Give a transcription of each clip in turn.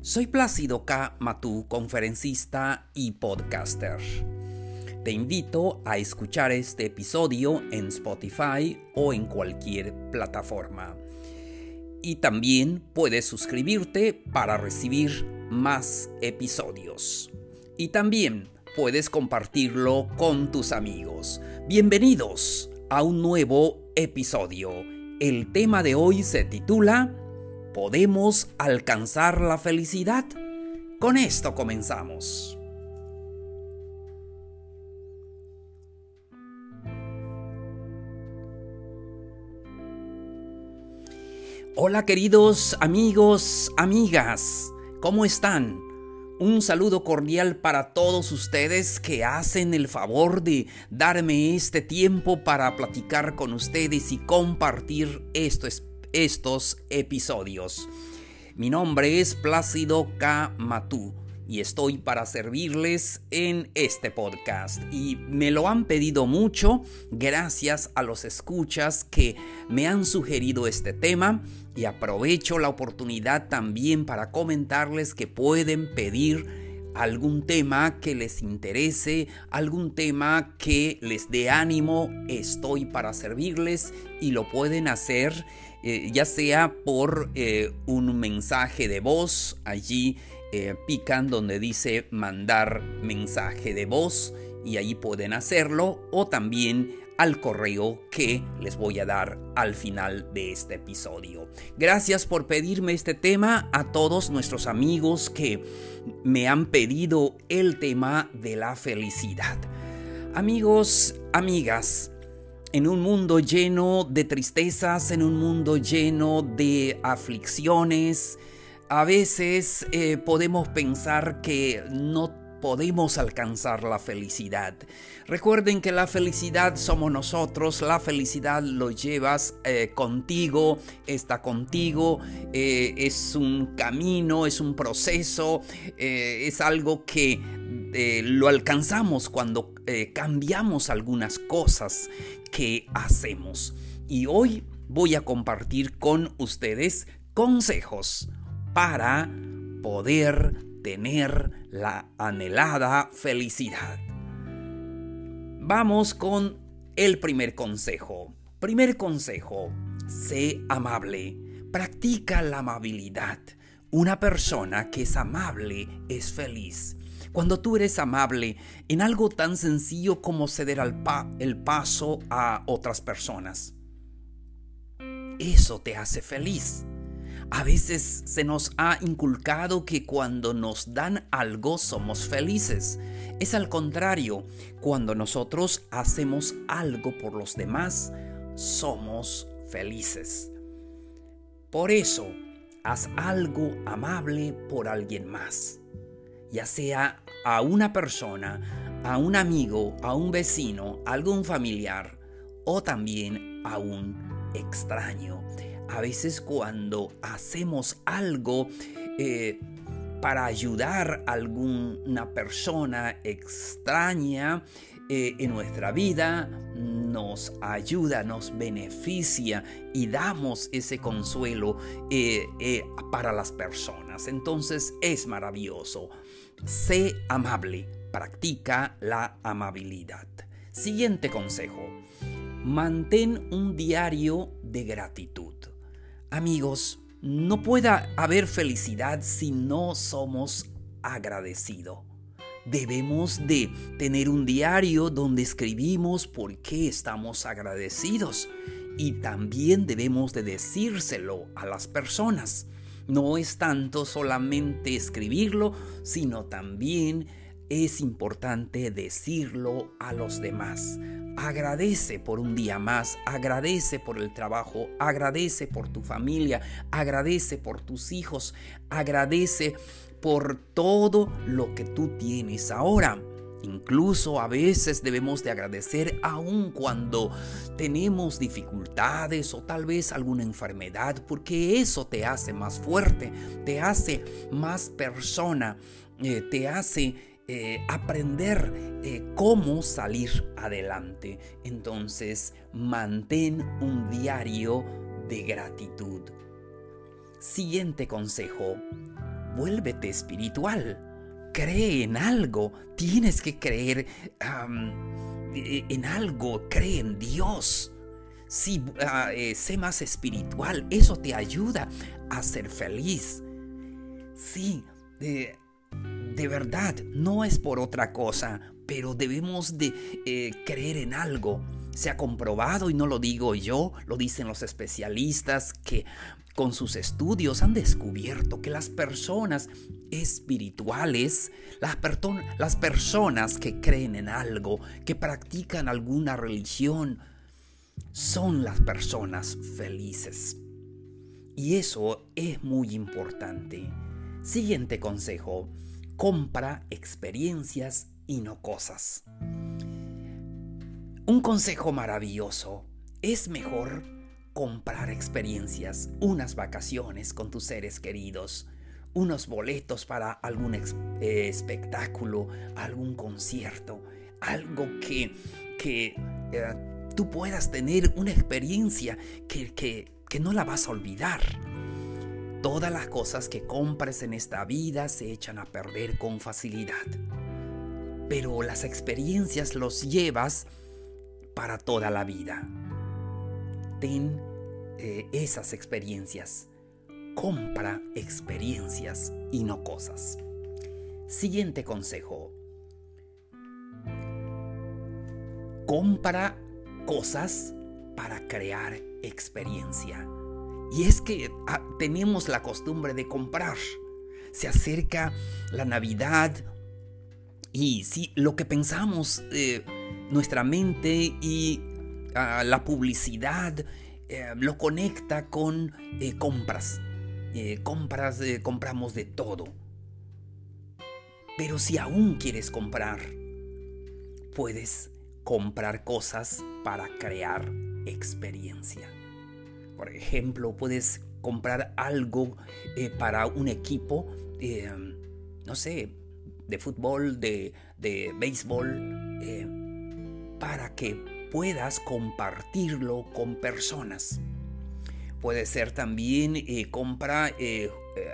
Soy Plácido K. Matú, conferencista y podcaster. Te invito a escuchar este episodio en Spotify o en cualquier plataforma. Y también puedes suscribirte para recibir más episodios. Y también puedes compartirlo con tus amigos. Bienvenidos a un nuevo episodio. El tema de hoy se titula ¿Podemos alcanzar la felicidad? Con esto comenzamos. Hola queridos amigos, amigas, ¿cómo están? Un saludo cordial para todos ustedes que hacen el favor de darme este tiempo para platicar con ustedes y compartir estos, estos episodios. Mi nombre es Plácido K. Matú y estoy para servirles en este podcast. Y me lo han pedido mucho gracias a los escuchas que me han sugerido este tema y aprovecho la oportunidad también para comentarles que pueden pedir algún tema que les interese, algún tema que les dé ánimo, estoy para servirles y lo pueden hacer eh, ya sea por eh, un mensaje de voz allí eh, pican donde dice mandar mensaje de voz y ahí pueden hacerlo o también al correo que les voy a dar al final de este episodio. Gracias por pedirme este tema a todos nuestros amigos que me han pedido el tema de la felicidad. Amigos, amigas, en un mundo lleno de tristezas, en un mundo lleno de aflicciones, a veces eh, podemos pensar que no podemos alcanzar la felicidad. Recuerden que la felicidad somos nosotros, la felicidad lo llevas eh, contigo, está contigo, eh, es un camino, es un proceso, es algo que lo alcanzamos cuando cambiamos algunas cosas que hacemos. Y hoy voy a compartir con ustedes consejos para poder tener la anhelada felicidad. Vamos con el primer consejo. Primer consejo, sé amable. Practica la amabilidad. Una persona que es amable es feliz. Cuando tú eres amable en algo tan sencillo como ceder el paso a otras personas, eso te hace feliz. A veces se nos ha inculcado que cuando nos dan algo somos felices. Es al contrario, cuando nosotros hacemos algo por los demás, somos felices. Por eso, haz algo amable por alguien más, ya sea a una persona, a un amigo, a un vecino, a algún familiar o también a un extraño a veces cuando hacemos algo eh, para ayudar a alguna persona extraña eh, en nuestra vida, nos ayuda, nos beneficia y damos ese consuelo eh, para las personas. Entonces es maravilloso. Sé amable, practica la amabilidad. Siguiente consejo. Mantén un diario de gratitud. Amigos, no puede haber felicidad si no somos agradecidos. Debemos de tener un diario donde escribimos por qué estamos agradecidos y también debemos de decírselo a las personas. No es tanto solamente escribirlo, sino también es importante decirlo a los demás. Agradece por un día más, agradece por el trabajo, agradece por tu familia, agradece por tus hijos, agradece por todo lo que tú tienes ahora. Incluso a veces debemos de agradecer aun cuando tenemos dificultades o tal vez alguna enfermedad, porque eso te hace más fuerte, te hace más persona, eh, te hace eh, aprender eh, cómo salir adelante. Entonces, mantén un diario de gratitud. Siguiente consejo, vuélvete espiritual cree en algo, tienes que creer e, en algo, cree en Dios. Sí, ah, eh, sé más espiritual, eso te ayuda a ser feliz. Sí, de, verdad, no es por otra cosa, pero debemos de eh, creer en algo. Se ha comprobado, y no lo digo yo, lo dicen los especialistas, que con sus estudios han descubierto que las personas espirituales, las, las personas que creen en algo, que practican alguna religión, son las personas felices. Y eso es muy importante. Siguiente consejo, compra experiencias y no cosas. Un consejo maravilloso. Es mejor comprar experiencias, unas vacaciones con tus seres queridos, unos boletos para algún eh, espectáculo, algún concierto, algo que, que eh, tú puedas tener una experiencia que, que, que no la vas a olvidar. Todas las cosas que compres en esta vida se echan a perder con facilidad. Pero las experiencias los llevas para toda la vida. Ten eh, esas experiencias. Compra experiencias y no cosas. Siguiente consejo. Compra cosas para crear experiencia. Y es que ah, tenemos la costumbre de comprar. Se acerca la Navidad y si lo que pensamos, eh, nuestra mente y ah, la publicidad eh, lo conecta con eh, compras. Compras, compramos de todo. Pero si aún quieres comprar, puedes comprar cosas para crear experiencia. Por ejemplo, puedes comprar algo para un equipo, no sé, de fútbol, de, de béisbol, para que puedas compartirlo con personas. Puede ser también eh, compra eh, eh,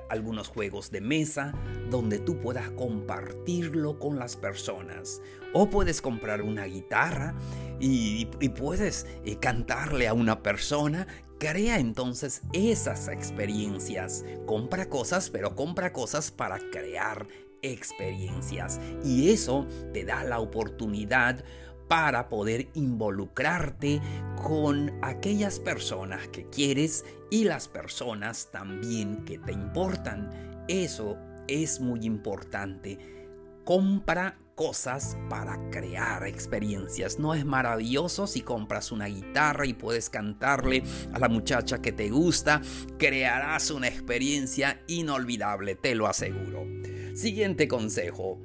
algunos juegos de mesa donde tú puedas compartirlo con las personas. O puedes comprar una guitarra y puedes cantarle a una persona. Crea entonces esas experiencias. Compra cosas, pero compra cosas para crear experiencias. Y eso te da la oportunidad para poder involucrarte con aquellas personas que quieres y las personas también que te importan. Eso es muy importante. Compra cosas para crear experiencias. ¿No es maravilloso si compras una guitarra y puedes cantarle a la muchacha que te gusta? Crearás una experiencia inolvidable, te lo aseguro. Siguiente consejo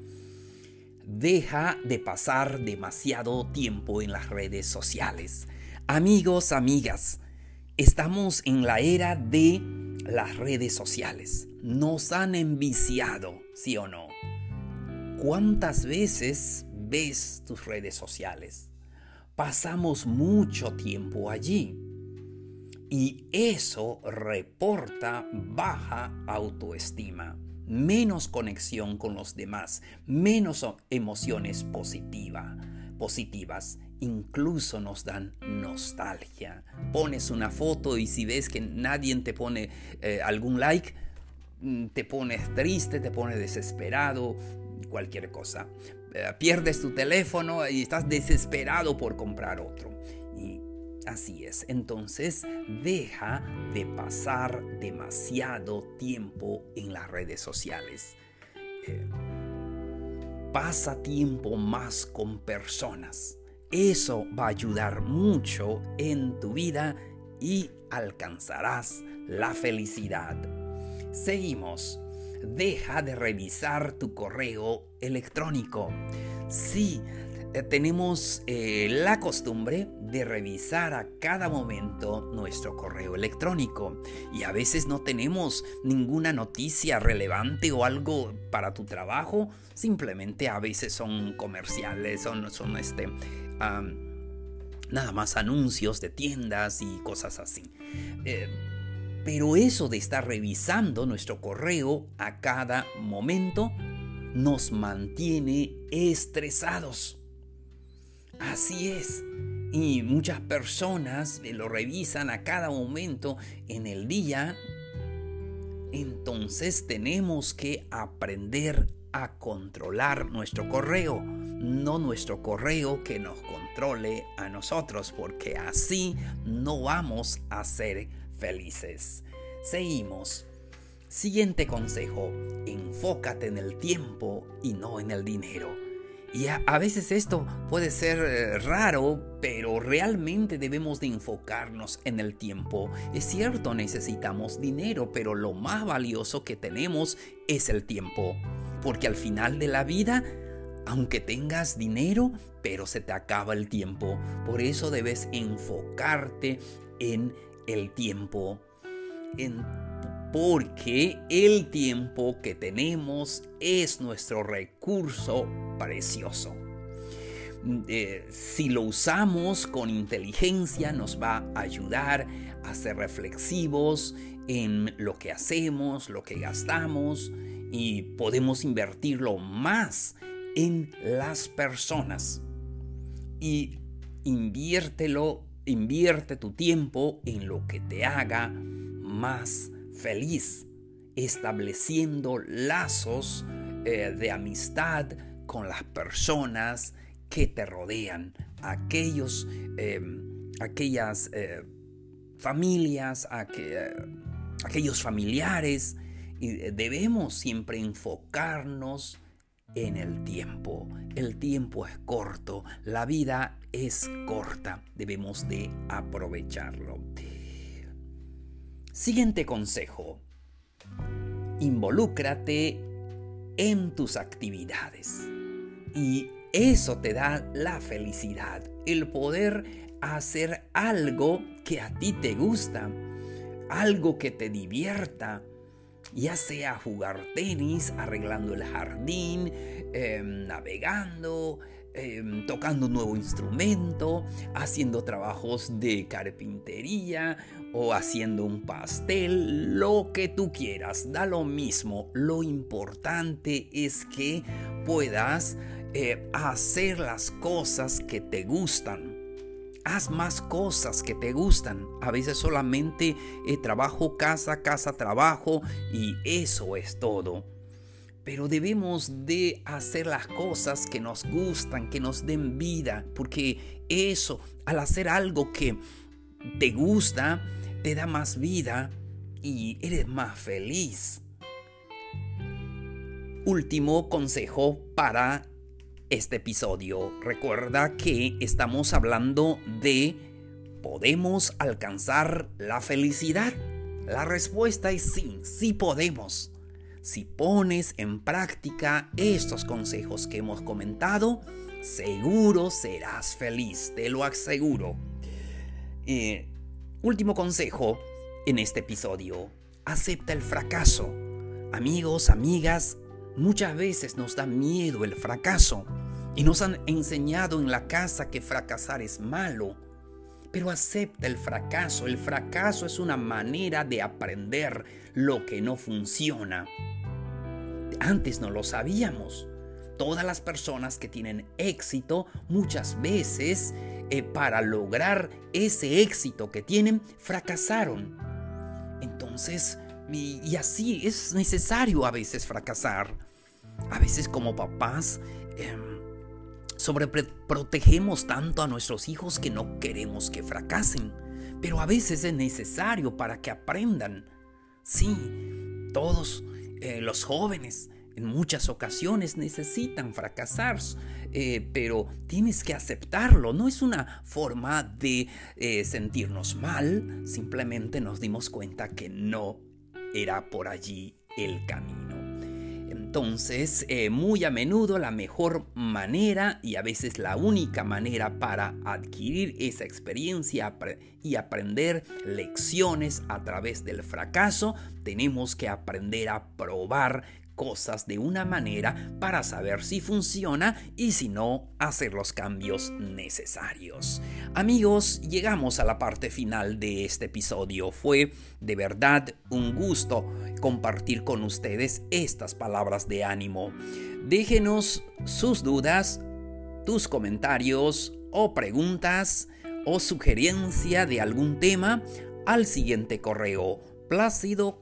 deja de pasar demasiado tiempo en las redes sociales. Amigos, amigas, estamos en la era de las redes sociales. Nos han enviciado, ¿sí o no? ¿Cuántas veces ves tus redes sociales? Pasamos mucho tiempo allí. Y eso reporta baja autoestima menos conexión con los demás, menos emociones positiva, positivas, incluso nos dan nostalgia. Pones una foto y si ves que nadie te pone eh, algún like, mm, te pones triste, te pones desesperado, cualquier cosa. Eh, pierdes tu teléfono y estás desesperado por comprar otro. Así es, entonces deja de pasar demasiado tiempo en las redes sociales. Eh, pasa tiempo más con personas. Eso va a ayudar mucho en tu vida y alcanzarás la felicidad. Seguimos. Deja de revisar tu correo electrónico. Sí, eh, tenemos eh, la costumbre de revisar a cada momento nuestro correo electrónico y a veces no tenemos ninguna noticia relevante o algo para tu trabajo, simplemente a veces son comerciales, son, son este, nada más anuncios de tiendas y cosas así. Eh, pero eso de estar revisando nuestro correo a cada momento nos mantiene estresados. Así es. Y muchas personas lo revisan a cada momento en el día. Entonces tenemos que aprender a controlar nuestro correo, no nuestro correo que nos controle a nosotros, porque así no vamos a ser felices. Seguimos. Siguiente consejo, enfócate en el tiempo y no en el dinero. Y a, veces esto puede ser eh, raro, pero realmente debemos de enfocarnos en el tiempo. Es cierto, necesitamos dinero, pero lo más valioso que tenemos es el tiempo. Porque al final de la vida, aunque tengas dinero, pero se te acaba el tiempo. Por eso debes enfocarte en el tiempo. Porque el tiempo que tenemos es nuestro recurso precioso. Mm, eh, si lo usamos con inteligencia nos va a ayudar a ser reflexivos en lo que hacemos, lo que gastamos y podemos invertirlo más en las personas. Y inviértelo, invierte tu tiempo en lo que te haga más feliz, estableciendo lazos eh, de amistad con las personas que te rodean, aquellos, em, aquellas eh, familias, eh, aquellos familiares. Y debemos siempre enfocarnos en el tiempo. El tiempo es corto, la vida es corta, debemos de aprovecharlo. Siguiente consejo. Involúcrate en tus actividades. Y eso te da la felicidad, el poder hacer algo que a ti te gusta, algo que te divierta, ya sea jugar tenis, arreglando el jardín, em, navegando, em, tocando un nuevo instrumento, haciendo trabajos de carpintería o haciendo un pastel, lo que tú quieras, da lo mismo. Lo importante es que puedas eh, hacer las cosas que te gustan. Haz más cosas que te gustan. A veces solamente eh, trabajo, casa, casa, trabajo y eso es todo. Pero debemos de hacer las cosas que nos gustan, que nos den vida, porque eso, al hacer algo que te gusta, te da más vida y eres más feliz. Último consejo para este episodio. Recuerda que estamos hablando de ¿podemos alcanzar la felicidad? La respuesta es sí, sí podemos. Si pones en práctica estos consejos que hemos comentado, seguro serás feliz, te lo aseguro. Eh, Último consejo en este episodio. Acepta el fracaso. Amigos, amigas, muchas veces nos da miedo el fracaso y nos han enseñado en la casa que fracasar es malo. Pero acepta el fracaso. El fracaso es una manera de aprender lo que no funciona. Antes no lo sabíamos. Todas las personas que tienen éxito muchas veces eh, para lograr ese éxito que tienen, fracasaron. Entonces, y, así es necesario a veces fracasar. A veces como papás em, sobreprotegemos tanto a nuestros hijos que no queremos que fracasen. Pero a veces es necesario para que aprendan. Sí, todos eh, los jóvenes en muchas ocasiones necesitan fracasar, eh, pero tienes que aceptarlo. No es una forma de eh, sentirnos mal, simplemente nos dimos cuenta que no era por allí el camino. Entonces, eh, muy a menudo la mejor manera y a veces la única manera para adquirir esa experiencia y aprender lecciones a través del fracaso, tenemos que aprender a probar cosas de una manera para saber si funciona y si no, hacer los cambios necesarios. Amigos, llegamos a la parte final de este episodio. Fue de verdad un gusto compartir con ustedes estas palabras de ánimo. Déjenos sus dudas, tus comentarios o preguntas o sugerencia de algún tema al siguiente correo plácido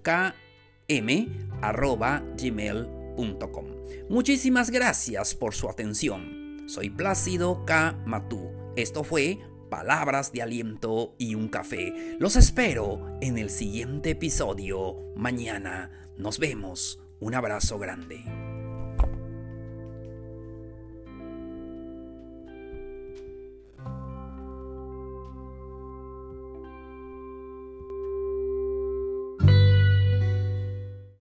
k m.gmail.com. Muchísimas gracias por su atención. Soy Plácido K. Matú. Esto fue Palabras de Aliento y un Café. Los espero en el siguiente episodio mañana. Nos vemos. Un abrazo grande.